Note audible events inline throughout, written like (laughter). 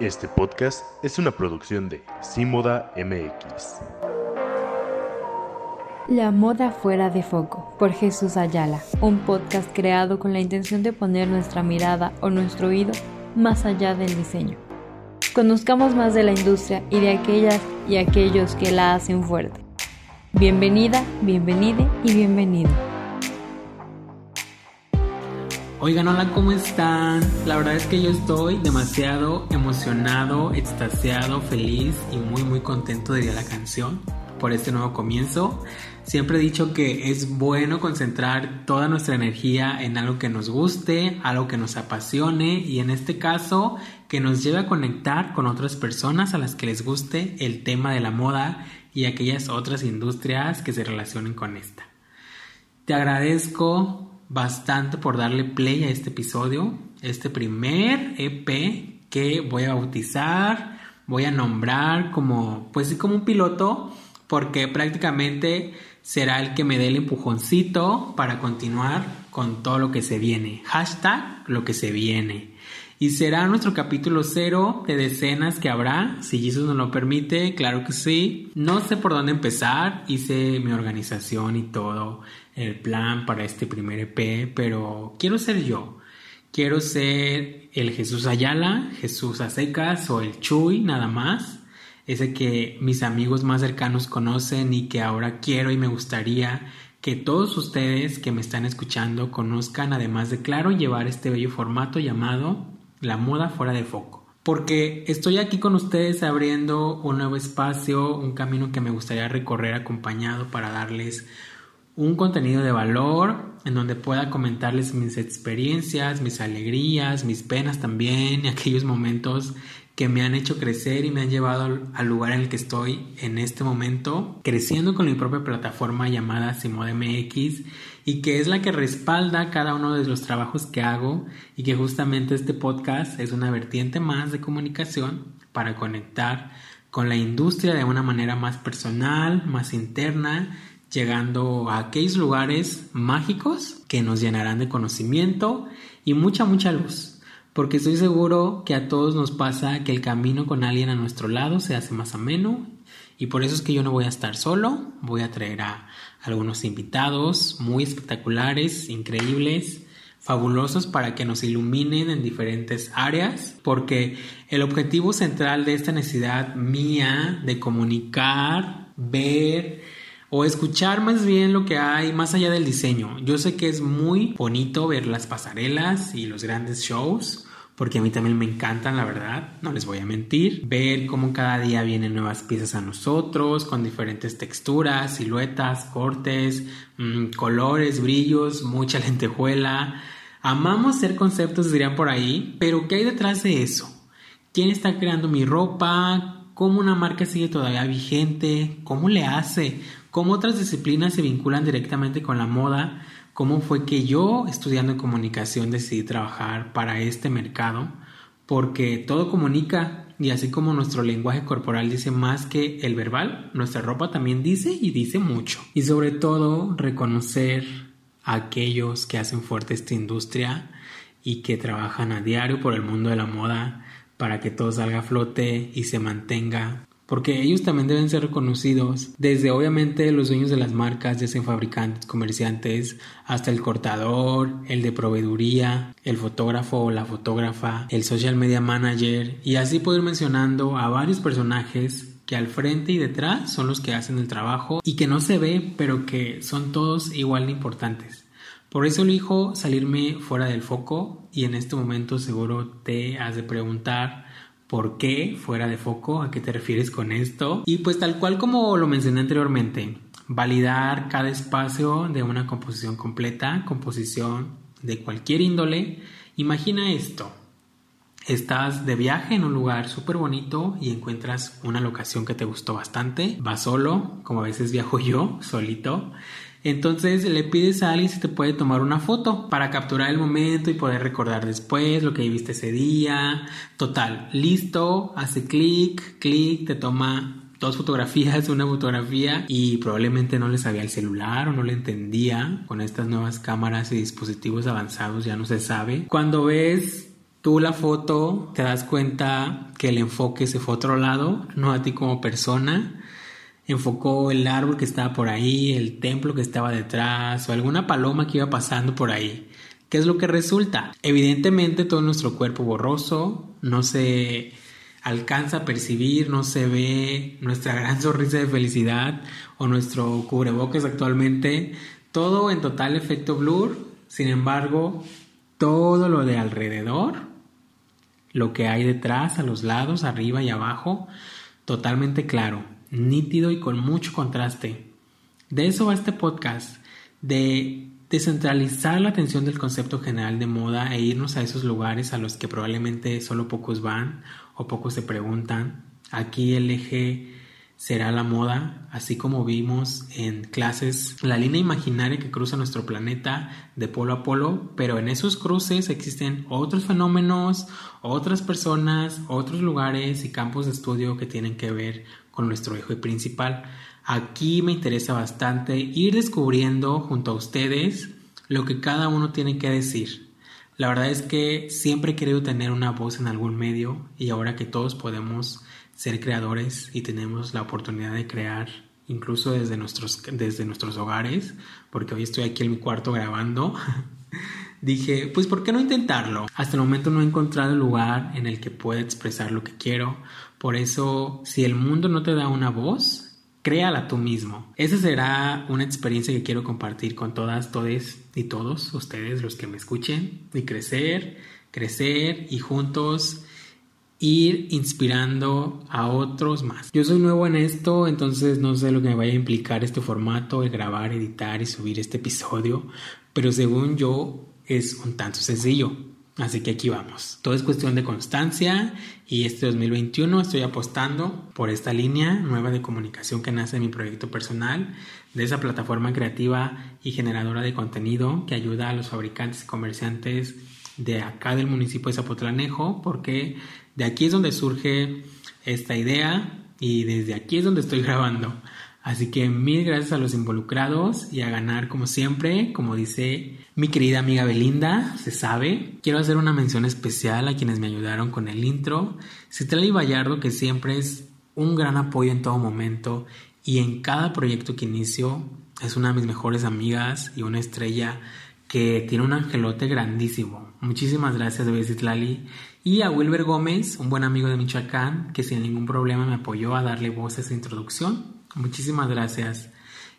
Este podcast es una producción de Simoda MX. La moda fuera de foco por Jesús Ayala, un podcast creado con la intención de poner nuestra mirada o nuestro oído más allá del diseño. Conozcamos más de la industria y de aquellas y aquellos que la hacen fuerte. Bienvenida, bienvenide y bienvenido. Oigan, hola, ¿cómo están? La verdad es que yo estoy demasiado emocionado, extasiado, feliz y muy muy contento diría la canción por este nuevo comienzo. Siempre he dicho que es bueno concentrar toda nuestra energía en algo que nos guste, algo que nos apasione y en este caso que nos lleve a conectar con otras personas a las que les guste el tema de la moda y aquellas otras industrias que se relacionen con esta. Te agradezco bastante por darle play a este episodio, este primer EP que voy a bautizar, voy a nombrar como, pues como un piloto, porque prácticamente será el que me dé el empujoncito para continuar con todo lo que se viene. Hashtag lo que se viene. Y será nuestro capítulo cero de decenas que habrá, si Jesús nos lo permite, claro que sí. No sé por dónde empezar, hice mi organización y todo el plan para este primer EP, pero quiero ser yo. Quiero ser el Jesús Ayala, Jesús Acecas o el Chuy, nada más. Ese que mis amigos más cercanos conocen y que ahora quiero y me gustaría que todos ustedes que me están escuchando conozcan, además de claro, llevar este bello formato llamado La moda fuera de foco. Porque estoy aquí con ustedes abriendo un nuevo espacio, un camino que me gustaría recorrer acompañado para darles un contenido de valor en donde pueda comentarles mis experiencias, mis alegrías, mis penas también y (laughs) aquellos momentos que me han hecho crecer y me han llevado al lugar en el que estoy en este momento, creciendo con mi propia plataforma llamada MX y que es la que respalda cada uno de los trabajos que hago y que justamente este podcast es una vertiente más de comunicación para conectar con la industria de una manera más personal, más interna llegando a aquellos lugares mágicos que nos llenarán de conocimiento y mucha, mucha luz. Porque estoy seguro que a todos nos pasa que el camino con alguien a nuestro lado se hace más ameno. Y por eso es que yo no voy a estar solo, voy a traer a algunos invitados muy espectaculares, increíbles, fabulosos para que nos iluminen en diferentes áreas, porque el objetivo central de esta necesidad mía de comunicar, ver, o escuchar más bien lo que hay más allá del diseño. Yo sé que es muy bonito ver las pasarelas y los grandes shows, porque a mí también me encantan, la verdad, no les voy a mentir. Ver cómo cada día vienen nuevas piezas a nosotros, con diferentes texturas, siluetas, cortes, mm, colores, brillos, mucha (laughs) lentejuela. Amamos ser conceptos, dirían por ahí, pero ¿qué hay detrás de eso? ¿Quién está creando mi ropa? ¿Cómo una marca sigue todavía vigente? ¿Cómo le hace? Cómo otras disciplinas se vinculan directamente con la moda, cómo fue que yo, estudiando en comunicación, decidí trabajar para este mercado, porque todo comunica y así como nuestro lenguaje corporal dice más que el verbal, nuestra ropa también dice y dice mucho. Y sobre todo reconocer a aquellos que hacen fuerte esta industria y que trabajan a diario por el mundo de la moda para que todo salga a flote y se mantenga porque ellos también deben ser reconocidos, desde obviamente los dueños de las marcas, sean fabricantes, comerciantes, hasta el cortador, el de proveeduría, el fotógrafo o la fotógrafa, el social media manager, y así puedo ir mencionando a varios personajes que al frente y detrás son los que hacen el trabajo y que no se ve, pero que son todos igual de importantes. Por eso elijo salirme fuera del foco y en este momento seguro te has de preguntar ¿Por qué fuera de foco? ¿A qué te refieres con esto? Y pues tal cual como lo mencioné anteriormente, validar cada espacio de una composición completa, composición de cualquier índole. Imagina esto. Estás de viaje en un lugar súper bonito y encuentras una locación que te gustó bastante. Vas solo, como a veces viajo yo, (laughs) solito. Entonces le pides a alguien si te puede tomar una foto para capturar el momento y poder recordar después lo que viviste ese día. Total, listo, hace clic, clic, te toma dos fotografías, (laughs) una fotografía y probablemente no le sabía el celular o no le entendía. Con estas nuevas cámaras y dispositivos avanzados ya no se sabe. Cuando ves tú la foto te das cuenta que el enfoque se fue a otro lado, no a ti como persona. Enfocó el árbol que estaba por ahí, el templo que estaba detrás o alguna paloma que iba pasando por ahí. ¿Qué es lo que resulta? Evidentemente todo nuestro cuerpo borroso, no se alcanza a percibir, no se ve nuestra gran sonrisa de felicidad o nuestro cubrebocas actualmente, todo en total efecto blur, sin embargo, todo lo de alrededor, lo que hay detrás, a los lados, arriba y abajo, totalmente claro, nítido y con mucho contraste. De eso va este podcast, de descentralizar la atención del concepto general de moda e irnos a esos lugares a los que probablemente solo pocos van o pocos se preguntan. Aquí el eje será la moda, así como vimos en clases la línea imaginaria que cruza nuestro planeta de polo a polo, pero en esos cruces existen otros fenómenos, otras personas, otros lugares y campos de estudio que tienen que ver con nuestro eje principal. Aquí me interesa bastante ir descubriendo junto a ustedes lo que cada uno tiene que decir. La verdad es que siempre he querido tener una voz en algún medio y ahora que todos podemos ser creadores y tenemos la oportunidad de crear incluso desde nuestros, desde nuestros hogares, porque hoy estoy aquí en mi cuarto grabando, (laughs) dije, pues ¿por qué no intentarlo? Hasta el momento no he encontrado lugar en el que pueda expresar lo que quiero, por eso si el mundo no te da una voz, créala tú mismo. Esa será una experiencia que quiero compartir con todas, todes y todos ustedes, los que me escuchen, y crecer, crecer y juntos ir inspirando a otros más. Yo soy nuevo en esto, entonces no sé lo que me vaya a implicar este formato, el grabar, editar y subir este episodio, pero según yo es un tanto sencillo. Así que aquí vamos. Todo es cuestión de constancia y este 2021 estoy apostando por esta línea nueva de comunicación que nace en mi proyecto personal, de esa plataforma creativa y generadora de contenido que ayuda a los fabricantes y comerciantes de acá del municipio de Zapotlanejo, porque de aquí es donde surge esta idea y desde aquí es donde estoy (laughs) grabando. Así que mil gracias a los involucrados y a ganar como siempre, como dice mi querida amiga Belinda, se sabe. Quiero hacer una mención especial a quienes me ayudaron con el intro. Citlali Vallardo, que siempre es un gran apoyo en todo momento y en cada proyecto que inicio es una de mis mejores amigas y una estrella que tiene un angelote grandísimo. Muchísimas gracias, Citlali. Y a Wilber Gómez, un buen amigo de Michoacán, que sin ningún problema me apoyó a darle voz a esa introducción. Muchísimas gracias.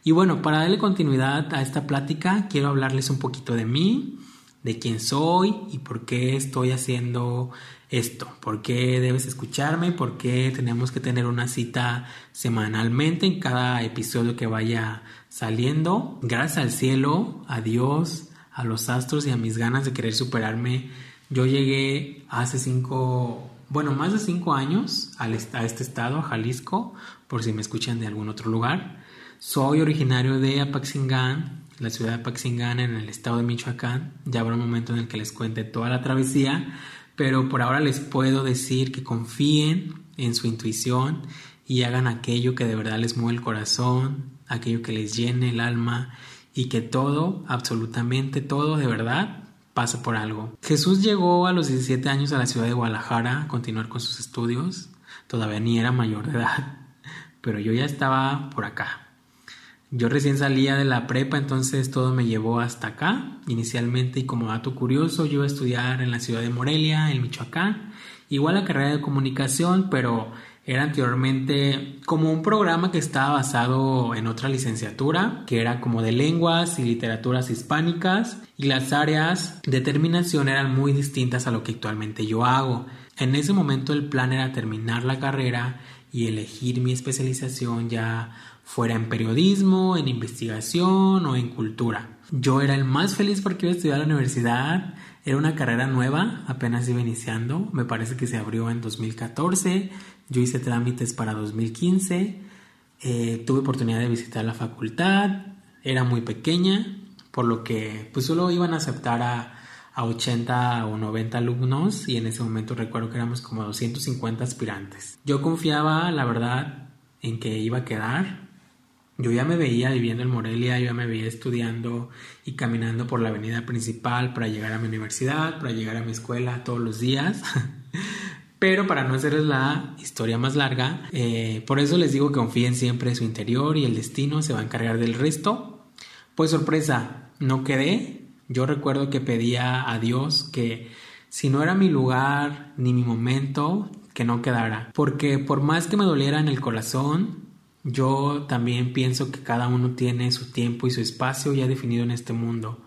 Y bueno, para darle continuidad a esta plática, quiero hablarles un poquito de mí, de quién soy y por qué estoy haciendo esto, por qué debes escucharme, por qué tenemos que tener una cita semanalmente en cada episodio que vaya saliendo. Gracias al cielo, a Dios, a los astros y a mis ganas de querer superarme. Yo llegué hace cinco, bueno, más de cinco años a este estado, a Jalisco, por si me escuchan de algún otro lugar. Soy originario de Apaxingán, la ciudad de Apaxingán en el estado de Michoacán. Ya habrá un momento en el que les cuente toda la travesía, pero por ahora les puedo decir que confíen en su intuición y hagan aquello que de verdad les mueve el corazón, aquello que les llene el alma y que todo, absolutamente todo de verdad, pasa por algo. Jesús llegó a los 17 años a la ciudad de Guadalajara a continuar con sus estudios. Todavía ni era mayor de edad pero yo ya estaba por acá. Yo recién salía de la prepa, entonces todo me llevó hasta acá. Inicialmente, y como dato curioso, yo iba a estudiar en la ciudad de Morelia, en Michoacán. Igual la carrera de comunicación, pero era anteriormente como un programa que estaba basado en otra licenciatura, que era como de lenguas y literaturas hispánicas, y las áreas de terminación eran muy distintas a lo que actualmente yo hago. En ese momento el plan era terminar la carrera y elegir mi especialización ya fuera en periodismo, en investigación o en cultura. Yo era el más feliz porque iba a estudiar a la universidad, era una carrera nueva, apenas iba iniciando, me parece que se abrió en 2014, yo hice trámites para 2015, eh, tuve oportunidad de visitar la facultad, era muy pequeña, por lo que pues solo iban a aceptar a a 80 o 90 alumnos y en ese momento recuerdo que éramos como 250 aspirantes. Yo confiaba, la verdad, en que iba a quedar Yo ya me veía viviendo en Morelia, yo ya me veía estudiando y caminando por la avenida principal para llegar a mi universidad, para llegar a mi escuela todos los días. (laughs) Pero para no hacerles la historia más larga, eh, por eso les digo que confíen siempre en su interior y el destino se va a encargar del resto. Pues sorpresa, no quedé. Yo recuerdo que pedía a Dios que si no era mi lugar ni mi momento, que no quedara. Porque por más que me doliera en el corazón, yo también pienso que cada uno tiene su tiempo y su espacio ya definido en este mundo.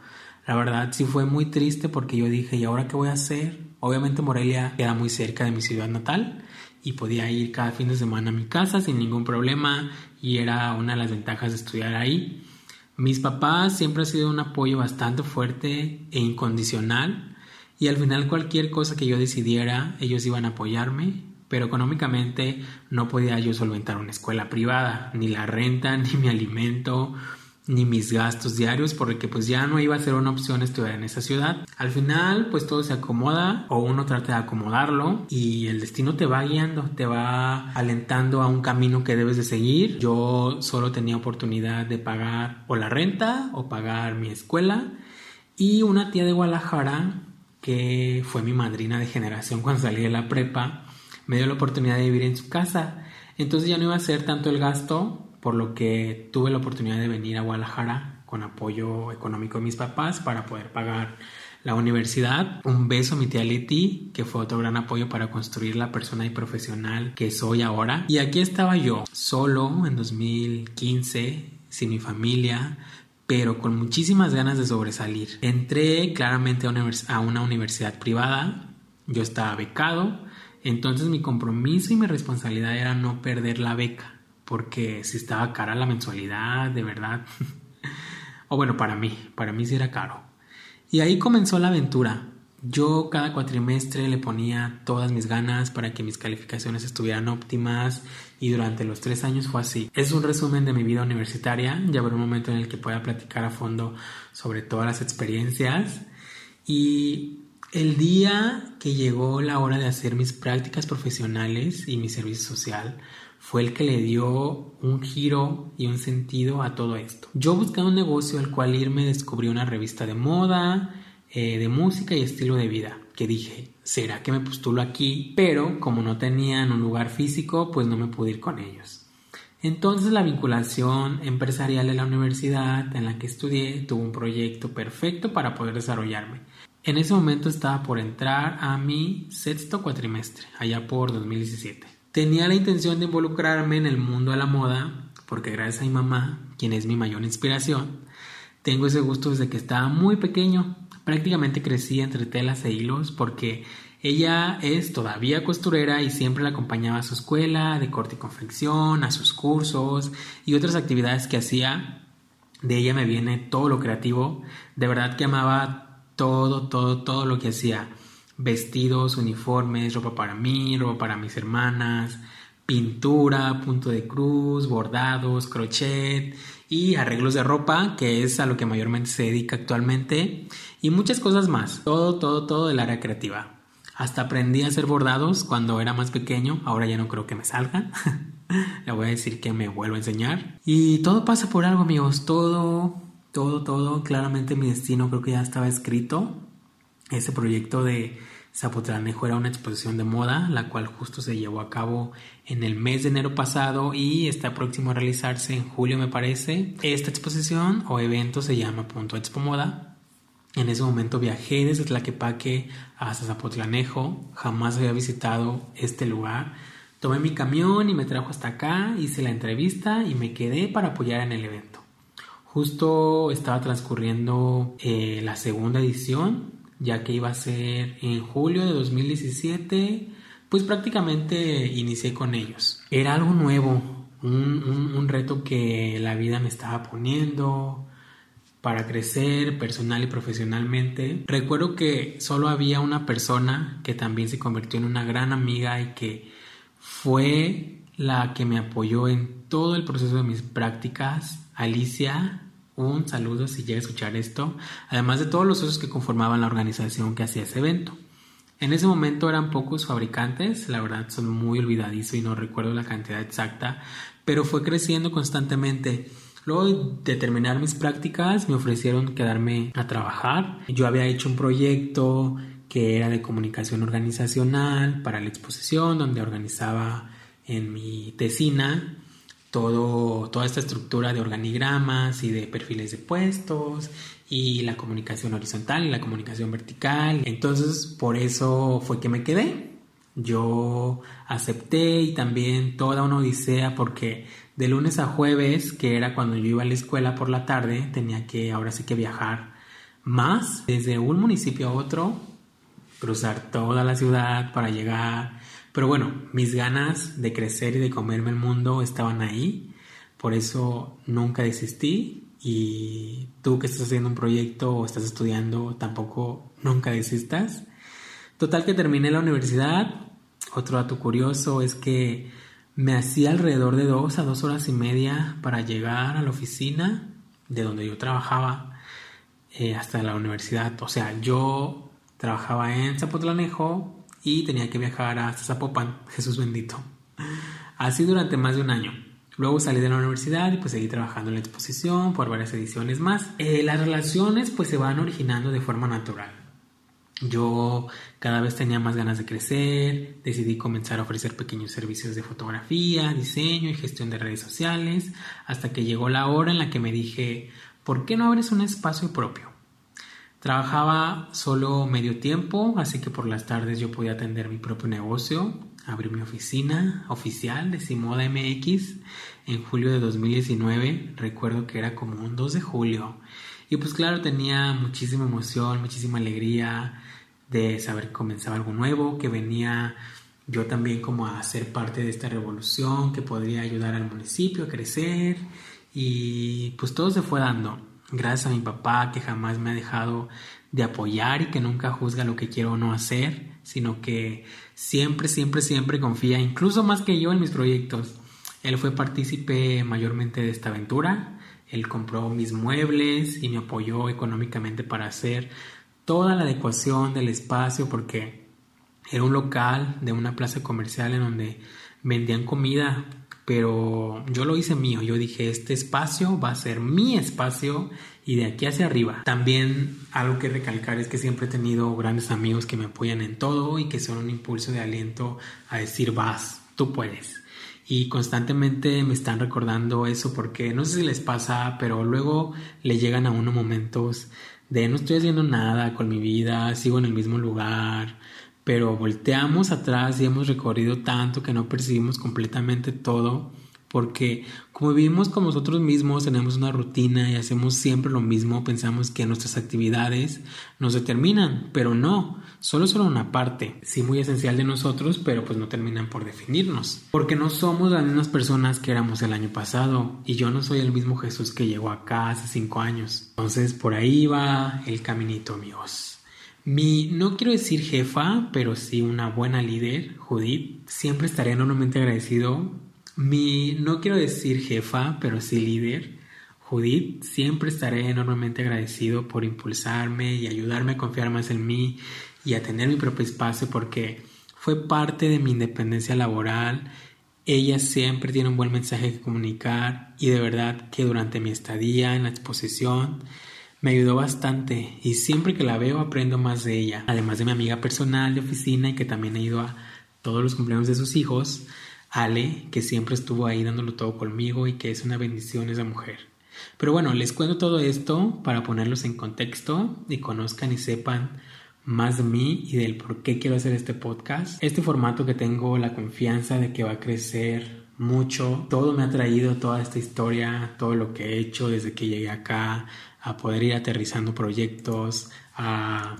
La verdad sí fue muy triste porque yo dije, ¿y ahora qué voy a hacer? Obviamente Morelia queda muy cerca de mi ciudad natal y podía ir cada fin de semana a mi casa sin ningún problema y era una de las ventajas de estudiar ahí. Mis papás siempre han sido un apoyo bastante fuerte e incondicional y al final cualquier cosa que yo decidiera ellos iban a apoyarme, pero económicamente no podía yo solventar una escuela privada, ni la renta, (laughs) ni mi alimento, ni mis gastos diarios porque pues ya no iba a ser una opción estudiar en esa ciudad. Al final pues todo se acomoda o uno trata de acomodarlo y el destino te va guiando, te va alentando a un camino que debes de seguir. Yo solo tenía oportunidad de pagar o la renta o pagar mi escuela y una tía de Guadalajara que fue mi madrina de generación cuando salí de la prepa me dio la oportunidad de vivir en su casa. Entonces ya no iba a ser tanto el gasto por lo que tuve la oportunidad de venir a Guadalajara con apoyo económico de mis papás para poder pagar la universidad. Un beso a mi tía Leti, que fue otro gran apoyo para construir la persona y profesional que soy ahora. Y aquí estaba yo, solo en 2015, sin mi familia, pero con muchísimas ganas de sobresalir. Entré claramente a a una universidad privada, yo estaba becado, entonces mi compromiso y mi responsabilidad era no perder la beca porque si estaba cara la mensualidad, de verdad. (laughs) o bueno, para mí, para mí sí era caro. Y ahí comenzó la aventura. Yo cada cuatrimestre le ponía todas mis ganas para que mis calificaciones estuvieran óptimas y durante los tres años fue así. Es un resumen de mi vida universitaria, ya habrá un momento en el que pueda platicar a fondo sobre todas las experiencias y el día que llegó la hora de hacer mis prácticas profesionales y mi servicio social fue el que le dio un giro y un sentido a todo esto. Yo buscaba un negocio al cual irme descubrí una revista de moda, eh, de música y estilo de vida, que dije, ¿será que me postulo aquí? Pero como no tenían un lugar físico, pues no me pude ir con ellos. Entonces la vinculación empresarial de la universidad en la que estudié tuvo un proyecto perfecto para poder desarrollarme. En ese momento estaba por entrar a mi sexto cuatrimestre, allá por 2017. Tenía la intención de involucrarme en el mundo de la moda porque gracias a mi mamá, quien es mi mayor inspiración, tengo ese gusto desde que estaba muy pequeño. Prácticamente crecí entre telas e hilos porque ella es todavía costurera y siempre la acompañaba a su escuela de corte y confección, a sus cursos y otras actividades que hacía. De ella me viene todo lo creativo. De verdad que amaba todo, todo, todo lo que hacía vestidos, uniformes, ropa para mí, ropa para mis hermanas, pintura, punto de cruz, bordados, crochet y arreglos de ropa, que es a lo que mayormente se dedica actualmente, y muchas cosas más. Todo, todo, todo del área creativa. Hasta aprendí a hacer bordados cuando era más pequeño, ahora ya no creo que me salgan. (laughs) Le voy a decir que me vuelvo a enseñar. Y todo pasa por algo, amigos. Todo, todo, todo. Claramente mi destino creo que ya estaba escrito ese proyecto de Zapotlanejo era una exposición de moda, la cual justo se llevó a cabo en el mes de enero pasado y está próximo a realizarse en julio, me parece. Esta exposición o evento se llama Punto Expo Moda. En ese momento viajé desde Tlaquepaque hasta Zapotlanejo, jamás había visitado este lugar. Tomé mi camión y me trajo hasta acá, hice la entrevista y me quedé para apoyar en el evento. Justo estaba transcurriendo eh, la segunda edición ya que iba a ser en julio de 2017, pues prácticamente inicié con ellos. Era algo nuevo, un, reto que la vida me estaba poniendo para crecer personal y profesionalmente. Recuerdo que solo había una persona que también se convirtió en una gran amiga y que fue la que me apoyó en todo el proceso de mis prácticas, Alicia, un saludo si llega a escuchar esto, además de todos los socios que conformaban la organización que hacía ese evento. En ese momento eran pocos fabricantes, la verdad son muy olvidadizo y no recuerdo la cantidad exacta, pero fue creciendo constantemente. Luego de terminar mis prácticas me ofrecieron quedarme a trabajar. Yo había hecho un proyecto que era de comunicación organizacional para la exposición, donde organizaba en mi tesina todo, toda esta estructura de organigramas y de perfiles de puestos y la comunicación horizontal y la comunicación vertical. Entonces, por eso fue que me quedé. Yo acepté y también toda una odisea porque de lunes a jueves, que era cuando yo iba a la escuela por la tarde, tenía que ahora sí que viajar más desde un municipio a otro, cruzar toda la ciudad para llegar. Pero bueno, mis ganas de crecer y de comerme el mundo estaban ahí, por eso nunca desistí y tú que estás haciendo un proyecto o estás estudiando, tampoco nunca desistas. Total que terminé la universidad. Otro dato curioso es que me hacía alrededor de dos a dos horas y media para llegar a la oficina de donde yo trabajaba eh, hasta la universidad. O sea, yo trabajaba en Zapotlanejo y tenía que viajar hasta Zapopan, Jesús bendito. Así durante más de un año. Luego salí de la universidad y pues seguí trabajando en la exposición por varias ediciones más. Eh, las relaciones pues se van originando de forma natural. Yo cada vez tenía más ganas de crecer, decidí comenzar a ofrecer pequeños servicios de fotografía, diseño y gestión de redes sociales, hasta que llegó la hora en la que me dije, ¿por qué no abres un espacio propio? Trabajaba solo medio tiempo, así que por las tardes yo podía atender mi propio negocio, abrí mi oficina oficial de Simoda MX en julio de 2019. Recuerdo que era como un 2 de julio. Y pues claro, tenía muchísima emoción, muchísima alegría de saber que comenzaba algo nuevo, que venía yo también como a ser parte de esta revolución, que podría ayudar al municipio a crecer. Y pues todo se fue dando. Gracias a mi papá que jamás me ha dejado de apoyar y que nunca juzga lo que quiero o no hacer, sino que siempre, siempre, siempre confía, incluso más que yo en mis proyectos. Él fue partícipe mayormente de esta aventura, él compró mis muebles y me apoyó económicamente para hacer toda la adecuación del espacio porque era un local de una plaza comercial en donde vendían comida pero yo lo hice mío, yo dije, este espacio va a ser mi espacio y de aquí hacia arriba. También algo que recalcar es que siempre he tenido grandes amigos que me apoyan en todo y que son un impulso de aliento a decir, vas, tú puedes. Y constantemente me están recordando eso porque no sé si les pasa, pero luego le llegan a uno momentos de no estoy haciendo nada con mi vida, sigo en el mismo lugar, pero volteamos atrás y hemos recorrido tanto que no percibimos completamente todo, porque como vivimos con nosotros mismos, tenemos una rutina y hacemos siempre lo mismo, pensamos que nuestras actividades nos determinan, pero no, solo son una parte, sí muy esencial de nosotros, pero pues no terminan por definirnos, porque no somos las mismas personas que éramos el año pasado, y yo no soy el mismo Jesús que llegó acá hace cinco años. Entonces por ahí va el caminito, amigos. Mi, no quiero decir jefa, pero sí una buena líder, Judith. Siempre estaré enormemente agradecido. Mi, no quiero decir jefa, pero sí líder, Judith. Siempre estaré enormemente agradecido por impulsarme y ayudarme a confiar más en mí y a tener mi propio espacio porque fue parte de mi independencia laboral. Ella siempre tiene un buen mensaje que comunicar y de verdad que durante mi estadía en la exposición me ayudó bastante y siempre que la veo aprendo más de ella. Además de mi amiga personal de oficina y que también ha ido a todos los cumpleaños de sus hijos, Ale, que siempre estuvo ahí dándolo todo conmigo y que es una bendición esa mujer. Pero bueno, les cuento todo esto para ponerlos en contexto y conozcan y sepan más de mí y del por qué quiero hacer este podcast. Este formato que tengo la confianza de que va a crecer mucho. Todo me ha traído toda esta historia, todo lo que he hecho desde que llegué acá, a poder ir aterrizando proyectos, a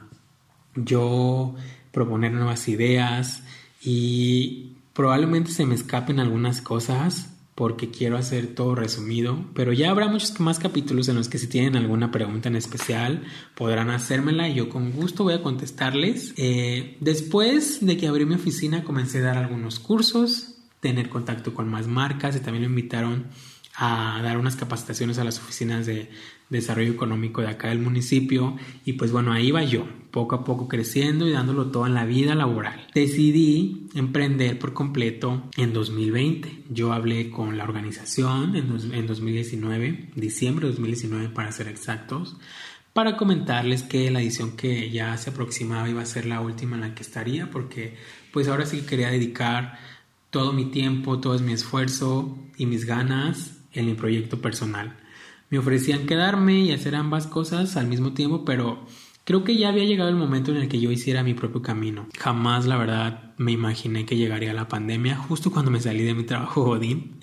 yo proponer nuevas ideas y probablemente se me escapen algunas cosas porque quiero hacer todo resumido, pero ya habrá muchos más capítulos en los que si tienen alguna pregunta en especial podrán hacérmela y yo con gusto voy a contestarles. Eh, después de que abrí mi oficina comencé a dar algunos cursos, tener contacto con más marcas y también me invitaron a dar unas capacitaciones a las oficinas de desarrollo económico de acá del municipio y pues bueno, ahí va yo, poco a poco creciendo y dándolo todo en la vida laboral. Decidí emprender por completo en 2020. Yo hablé con la organización en, en 2019, diciembre de 2019 para ser exactos, para comentarles que la edición que ya se aproximaba iba a ser la última en la que estaría porque pues ahora sí quería dedicar todo mi tiempo, todo mi esfuerzo y mis ganas en mi proyecto personal. Me ofrecían quedarme y hacer ambas cosas al mismo tiempo, pero creo que ya había llegado el momento en el que yo hiciera mi propio camino. Jamás, la verdad, me imaginé que llegaría la pandemia justo cuando me salí de mi trabajo Godín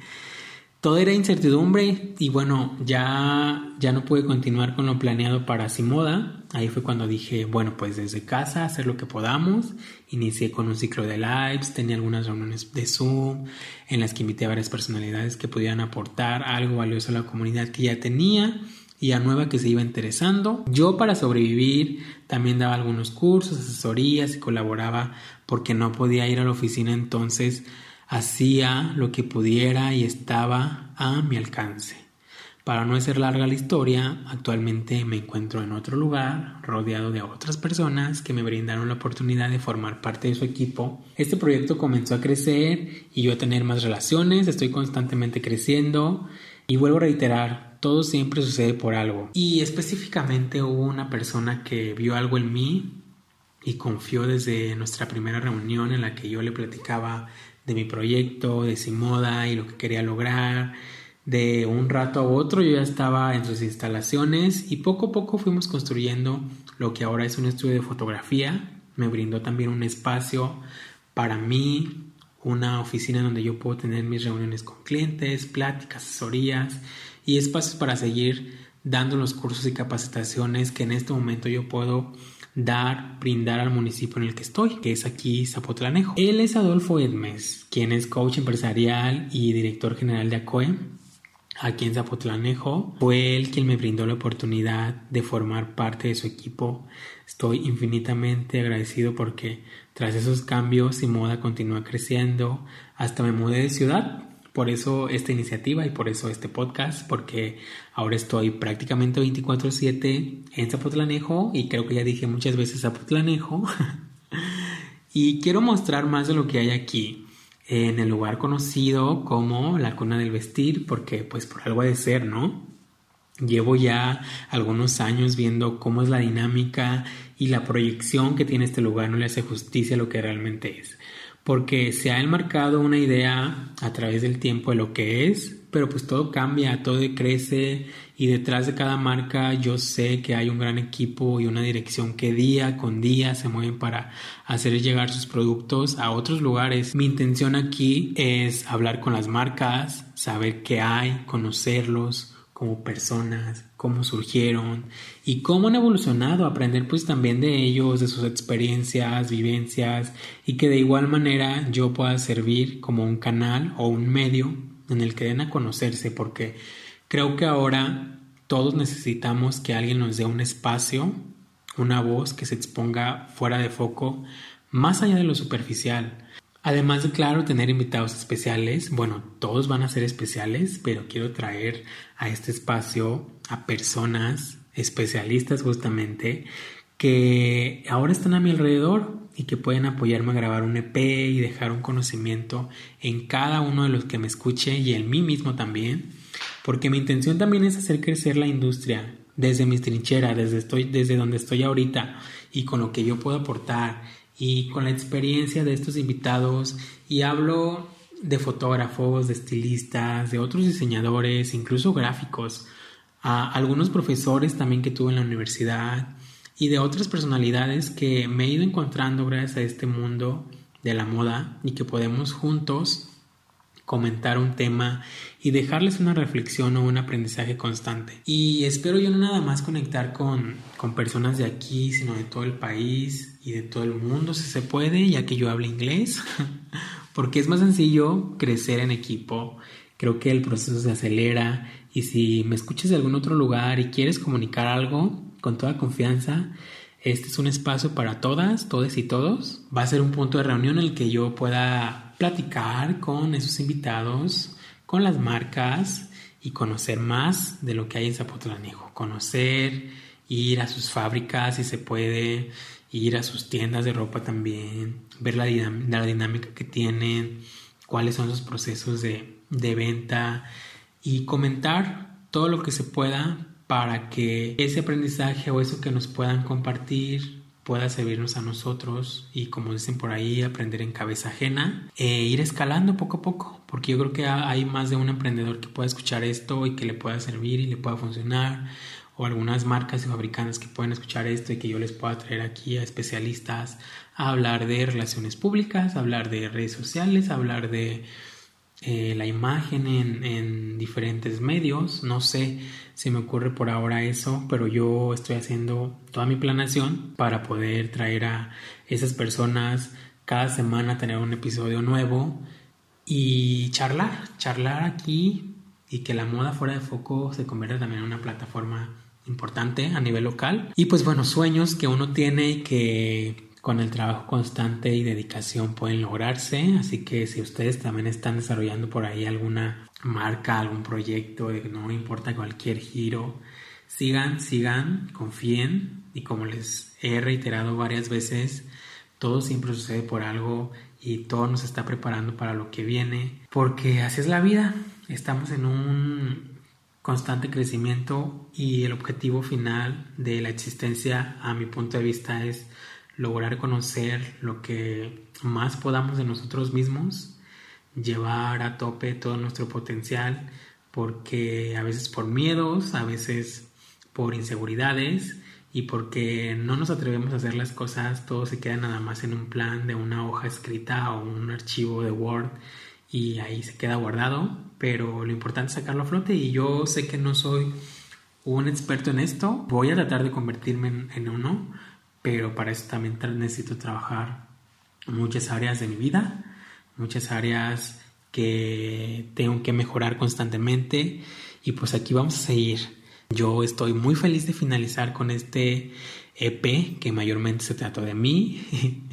todo era incertidumbre y bueno, ya, ya no pude continuar con lo planeado para Simoda. Ahí fue cuando dije, bueno, pues desde casa hacer lo que podamos. Inicié con un ciclo de lives, tenía algunas reuniones de Zoom en las que invité a varias personalidades que pudieran aportar algo valioso a la comunidad que ya tenía y a nueva que se iba interesando. Yo para sobrevivir también daba algunos cursos, asesorías y colaboraba porque no podía ir a la oficina entonces hacía lo que pudiera y estaba a mi alcance. Para no hacer larga la historia, actualmente me encuentro en otro lugar, rodeado de otras personas que me brindaron la oportunidad de formar parte de su equipo. Este proyecto comenzó a crecer y yo a tener más relaciones, estoy constantemente creciendo y vuelvo a reiterar, todo siempre sucede por algo. Y específicamente hubo una persona que vio algo en mí y confió desde nuestra primera reunión en la que yo le platicaba de mi proyecto, de Simoda y lo que quería lograr. De un rato a otro yo ya estaba en sus instalaciones y poco a poco fuimos construyendo lo que ahora es un estudio de fotografía. Me brindó también un espacio para mí, una oficina donde yo puedo tener mis reuniones con clientes, pláticas, asesorías y espacios para seguir dando los cursos y capacitaciones que en este momento yo puedo dar, brindar al municipio en el que estoy, que es aquí Zapotlanejo. Él es Adolfo Edmes, quien es coach empresarial y director general de ACOE. Aquí en Zapotlanejo fue él quien me brindó la oportunidad de formar parte de su equipo. Estoy infinitamente agradecido porque tras esos cambios y moda continúa creciendo. Hasta me mudé de ciudad por eso esta iniciativa y por eso este podcast, porque ahora estoy prácticamente 24/7 en Zapotlanejo y creo que ya dije muchas veces Zapotlanejo. (laughs) y quiero mostrar más de lo que hay aquí, en el lugar conocido como la cuna del vestir, porque pues por algo de ser, ¿no? Llevo ya algunos años viendo cómo es la dinámica y la proyección que tiene este lugar no le hace justicia a lo que realmente es porque se ha enmarcado una idea a través del tiempo de lo que es, pero pues todo cambia, todo crece y detrás de cada marca yo sé que hay un gran equipo y una dirección que día con día se mueven para hacer llegar sus productos a otros lugares. Mi intención aquí es hablar con las marcas, saber qué hay, conocerlos, como personas, cómo surgieron y cómo han evolucionado, aprender pues también de ellos, de sus experiencias, vivencias y que de igual manera yo pueda servir como un canal o un medio en el que den a conocerse porque creo que ahora todos necesitamos que alguien nos dé un espacio, una voz que se exponga fuera de foco, más allá de lo superficial. Además de, claro, tener invitados especiales, bueno, todos van a ser especiales, pero quiero traer a este espacio a personas especialistas justamente que ahora están a mi alrededor y que pueden apoyarme a grabar un EP y dejar un conocimiento en cada uno de los que me escuche y en mí mismo también, porque mi intención también es hacer crecer la industria desde mis trincheras, desde, desde donde estoy ahorita y con lo que yo puedo aportar y con la experiencia de estos invitados y hablo de fotógrafos, de estilistas, de otros diseñadores, incluso gráficos, a algunos profesores también que tuve en la universidad y de otras personalidades que me he ido encontrando gracias a este mundo de la moda y que podemos juntos comentar un tema y dejarles una reflexión o un aprendizaje constante. Y espero yo no nada más conectar con, con personas de aquí, sino de todo el país y de todo el mundo, si se puede, ya que yo hablo inglés, (laughs) porque es más sencillo crecer en equipo. Creo que el proceso se acelera y si me escuchas de algún otro lugar y quieres comunicar algo con toda confianza, este es un espacio para todas, todos y todos. Va a ser un punto de reunión en el que yo pueda platicar con esos invitados, con las marcas y conocer más de lo que hay en Zapotlanejo. Conocer, ir a sus fábricas si se puede, ir a sus tiendas de ropa también, ver la, dinámica que tienen, cuáles son sus procesos de, de venta y comentar todo lo que se pueda para que ese aprendizaje o eso que nos puedan compartir pueda servirnos a nosotros y como dicen por ahí, aprender en cabeza ajena e ir escalando poco a poco, porque yo creo que hay más de un emprendedor que pueda escuchar esto y que le pueda servir y le pueda funcionar, o algunas marcas y fabricantes que pueden escuchar esto y que yo les pueda traer aquí a especialistas a hablar de relaciones públicas, a hablar de redes sociales, a hablar de eh, la imagen en, diferentes medios. No sé si me ocurre por ahora eso, pero yo estoy haciendo toda mi planación para poder traer a esas personas cada semana, tener un episodio nuevo y charlar, charlar aquí y que la moda fuera de foco se convierta también en una plataforma importante a nivel local. Y pues bueno, sueños que uno tiene y que con el trabajo constante y dedicación pueden lograrse. Así que si ustedes también están desarrollando por ahí alguna marca, algún proyecto, no importa cualquier giro, sigan, sigan, confíen y como les he reiterado varias veces, todo siempre sucede por algo y todo nos está preparando para lo que viene, porque así es la vida. Estamos en un constante crecimiento y el objetivo final de la existencia, a mi punto de vista, es lograr conocer lo que más podamos de nosotros mismos, llevar a tope todo nuestro potencial, porque a veces por miedos, a veces por inseguridades y porque no nos atrevemos a hacer las cosas, todo se queda nada más en un plan de una hoja escrita o un archivo de Word y ahí se queda guardado, pero lo importante es sacarlo a flote y yo sé que no soy un experto en esto, voy a tratar de convertirme en, uno, pero para eso también necesito trabajar muchas áreas de mi vida, muchas áreas que tengo que mejorar constantemente y pues aquí vamos a seguir. Yo estoy muy feliz de finalizar con este EP que mayormente se trató de mí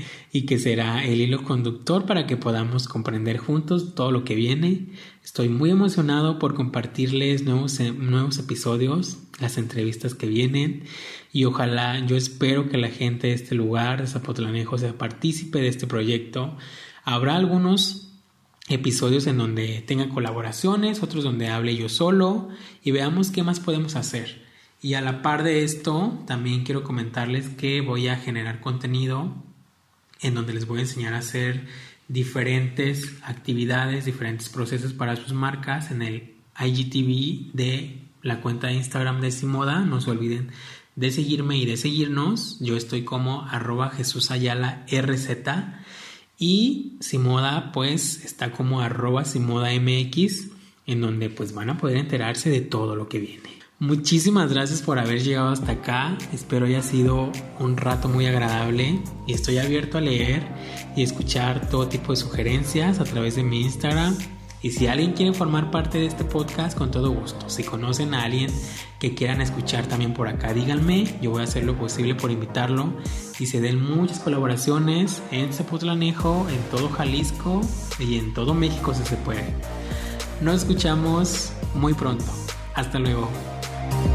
(laughs) y que será el hilo conductor para que podamos comprender juntos todo lo que viene. Estoy muy emocionado por compartirles nuevos, nuevos episodios, las entrevistas que vienen y ojalá yo espero que la gente de este lugar, de Zapotlanejo, sea partícipe de este proyecto. Habrá algunos episodios en donde tenga colaboraciones, otros donde hable yo solo y veamos qué más podemos hacer. Y a la par de esto, también quiero comentarles que voy a generar contenido en donde les voy a enseñar a hacer diferentes actividades, diferentes procesos para sus marcas en el IGTV de la cuenta de Instagram de Simoda. No se olviden de seguirme y de seguirnos. Yo estoy como arroba Jesús Ayala RZ y Simoda pues está como arroba Simoda MX en donde pues van a poder enterarse de todo lo que viene. Muchísimas gracias por haber llegado hasta acá. Espero haya sido un rato muy agradable y estoy abierto a leer y escuchar todo tipo de sugerencias a través de mi Instagram. Y si alguien quiere formar parte de este podcast, con todo gusto. Si conocen a alguien que quieran escuchar también por acá, díganme. Yo voy a hacer lo posible por invitarlo. Y se den muchas colaboraciones en Zapotlanejo, en todo Jalisco y en todo México si se puede. Nos escuchamos muy pronto. Hasta luego. Thank you.